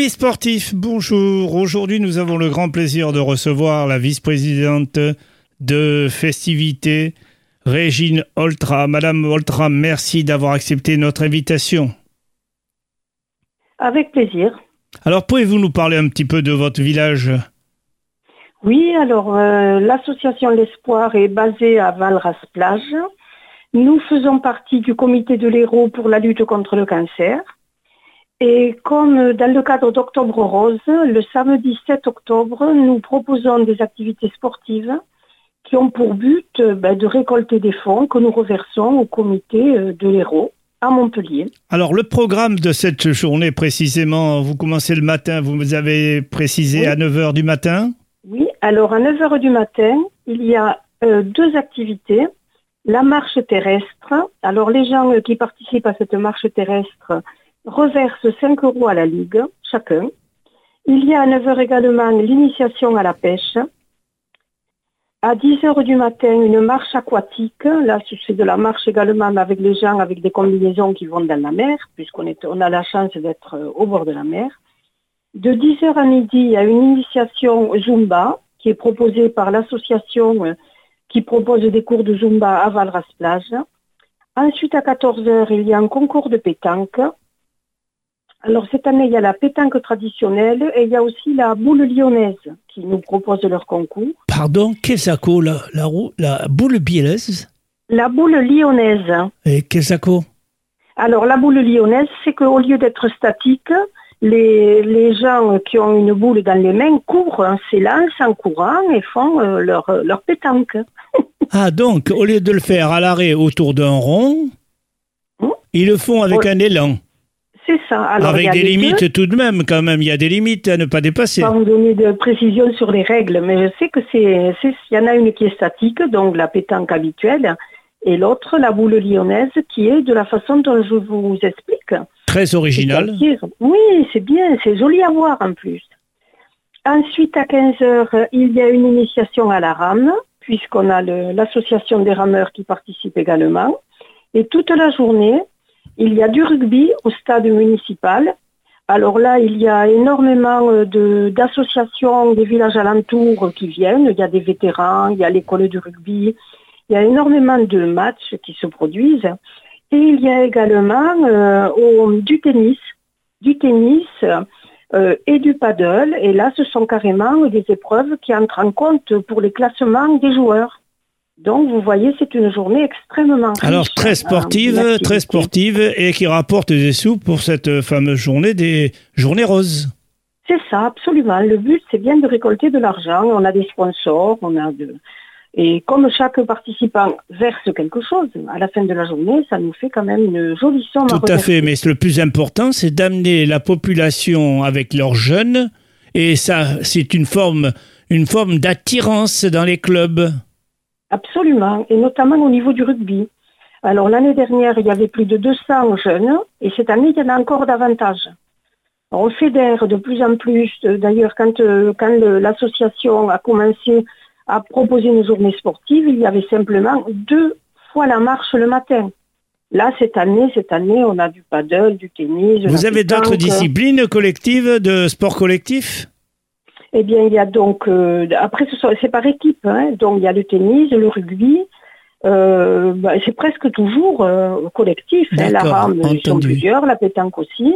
Amis sportifs, bonjour. Aujourd'hui, nous avons le grand plaisir de recevoir la vice-présidente de festivité, Régine Oltra. Madame Oltra, merci d'avoir accepté notre invitation. Avec plaisir. Alors, pouvez-vous nous parler un petit peu de votre village? Oui, alors euh, l'association L'Espoir est basée à Valras-Plage. Nous faisons partie du comité de l'Hérault pour la lutte contre le cancer. Et comme dans le cadre d'Octobre Rose, le samedi 7 octobre, nous proposons des activités sportives qui ont pour but ben, de récolter des fonds que nous reversons au comité euh, de l'Hérault à Montpellier. Alors, le programme de cette journée, précisément, vous commencez le matin, vous avez précisé Oui. à 9h du matin Oui, alors à 9h du matin, il y a euh, deux activités. La marche terrestre. Alors les gens qui participent à cette marche terrestre reversent 5 euros à la Ligue, chacun. Il y a à 9h également l'initiation à la pêche. À 10h du matin, une marche aquatique. Là, c'est de la marche également avec les gens avec des combinaisons qui vont dans la mer, puisqu'on a la chance d'être euh, au bord de la mer. De 10h à midi, il y a une initiation Zumba qui est proposée par l'association euh, qui propose des cours de Zumba à Valras-Plage. Ensuite, à 14h, il y a un concours de pétanque. Alors, cette année, il y a la pétanque traditionnelle et il y a aussi la boule lyonnaise qui nous propose leur concours. Pardon, qu'est-ce que la, la, la boule bielaise La boule lyonnaise. Et qu'est-ce que Alors, la boule lyonnaise, c'est qu'au lieu d'être statique, les, les gens qui ont une boule dans les mains courent, hein, s'élancent en courant et font euh, leur, leur pétanque. Ah, donc, au lieu de le faire à l'arrêt autour d'un rond, Hmm. ils le font avec un élan. Ça. Alors, avec des limites deux. tout de même, quand même. Il y a des limites à ne pas dépasser. pas vous donner de précision sur les règles, mais je sais que c'est, il y en a une qui est statique, donc la pétanque habituelle, et l'autre, la boule lyonnaise, qui est de la façon dont je vous explique. Très original. Oui, c'est bien, c'est joli à voir en plus. Ensuite, à 15 heures, il y a une initiation à la rame, puisqu'on a l'association des rameurs qui participe également. Et toute la journée, il y a du rugby au stade municipal. Alors là, il y a énormément euh, d'associations des villages alentours qui viennent. Il y a des vétérans, il y a l'école du rugby. Il y a énormément de matchs qui se produisent. Et il y a également euh, du tennis, du tennis euh, et du paddle. Et là, ce sont carrément des épreuves qui entrent en compte pour les classements des joueurs. Donc, vous voyez, c'est une journée extrêmement riche Alors, très sportive, très sportive, et qui rapporte des sous pour cette fameuse journée des journées roses. C'est ça, absolument. Le but, c'est bien de récolter de l'argent. On a des sponsors, on a de... Et comme chaque participant verse quelque chose, à la fin de la journée, ça nous fait quand même une jolie somme Tout à reverser. fait, mais le plus important, c'est d'amener la population avec leurs jeunes, et ça, c'est une forme, une forme d'attirance dans les clubs. Absolument, et notamment au niveau du rugby. Alors l'année dernière, il y avait plus de 200 jeunes, et cette année, il y en a encore davantage. On fédère de plus en plus. Euh, D'ailleurs, quand, euh, quand l'association a commencé à proposer une journée sportive, il y avait simplement deux fois la marche le matin. Là, cette année, cette année, on a du paddle, du tennis. Vous avez d'autres disciplines collectives de sport collectif? Eh bien, il y a donc, euh, après, c'est par équipe. hein. donc, il y a le tennis, le rugby. euh, bah, c'est presque toujours euh, collectif. hein. La rame, ils sont plusieurs, la pétanque aussi.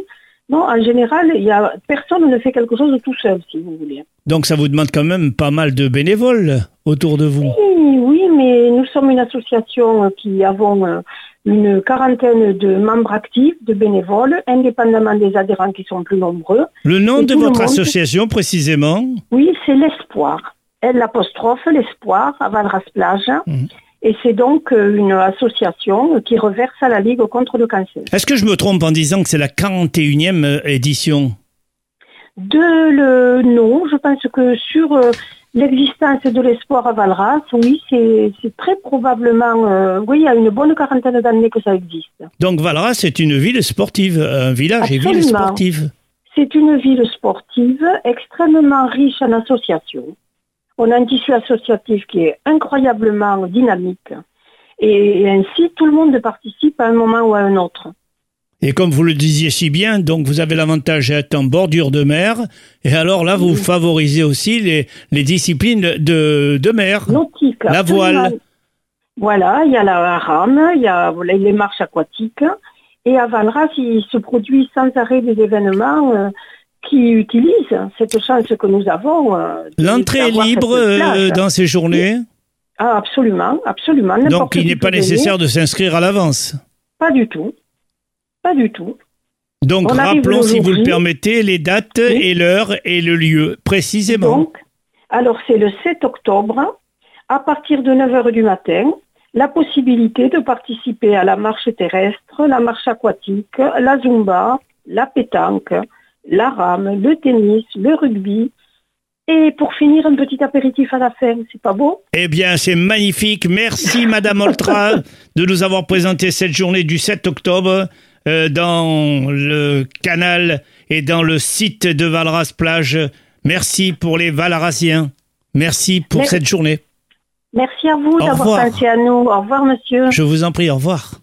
Non, en général, il y a, personne ne fait quelque chose tout seul, si vous voulez. Donc ça vous demande quand même pas mal de bénévoles autour de vous. Oui, oui, mais nous sommes une association qui avons une quarantaine de membres actifs, de bénévoles, indépendamment des adhérents qui sont plus nombreux. Le nom Et de votre monde. association précisément? Oui, c'est l'espoir. Elle l'apostrophe, l'espoir, à Valras-Plage. Mhm. Et c'est donc euh, une association qui reverse à la Ligue contre le cancer. Est-ce que je me trompe en disant que c'est la 41e euh, édition? De le non, je pense que sur euh, l'existence de l'espoir à Valras, oui, c'est très probablement, euh, oui, il y a une bonne quarantaine d'années que ça existe. Donc Valras, c'est une ville sportive, un village et ville sportive. C'est une ville sportive extrêmement riche en associations. On a un tissu associatif qui est incroyablement dynamique. Et, et ainsi, tout le monde participe à un moment ou à un autre. Et comme vous le disiez si bien, donc vous avez l'avantage d'être en bordure de mer. Et alors là, vous favorisez aussi les, les disciplines de, de mer. Nautique. La voile. Voilà, il y a la rame, il y a les marches aquatiques. Et à Valras, il se produit sans arrêt des événements euh, qui utilisent cette chance que nous avons. Euh, L'entrée est libre euh, dans ces journées? Ah, Absolument, absolument. Donc il n'est pas nécessaire de s'inscrire à l'avance? Pas du tout. Pas du tout. Donc rappelons, si vous le permettez, les dates et l'heure et le lieu précisément. Donc, alors c'est le 7 octobre à partir de 9h du matin. La possibilité de participer à la marche terrestre, la marche aquatique, la zumba, la pétanque, la rame, le tennis, le rugby, et pour finir, un petit apéritif à la fin, c'est pas beau? Eh bien, c'est magnifique. Merci, Madame Oltra, de nous avoir présenté cette journée du 7 octobre. Euh, dans le canal et dans le site de Valras Plage. Merci pour les Valrasiens. Merci pour cette journée. Merci à vous d'avoir pensé à nous. Au revoir, monsieur. Je vous en prie, au revoir.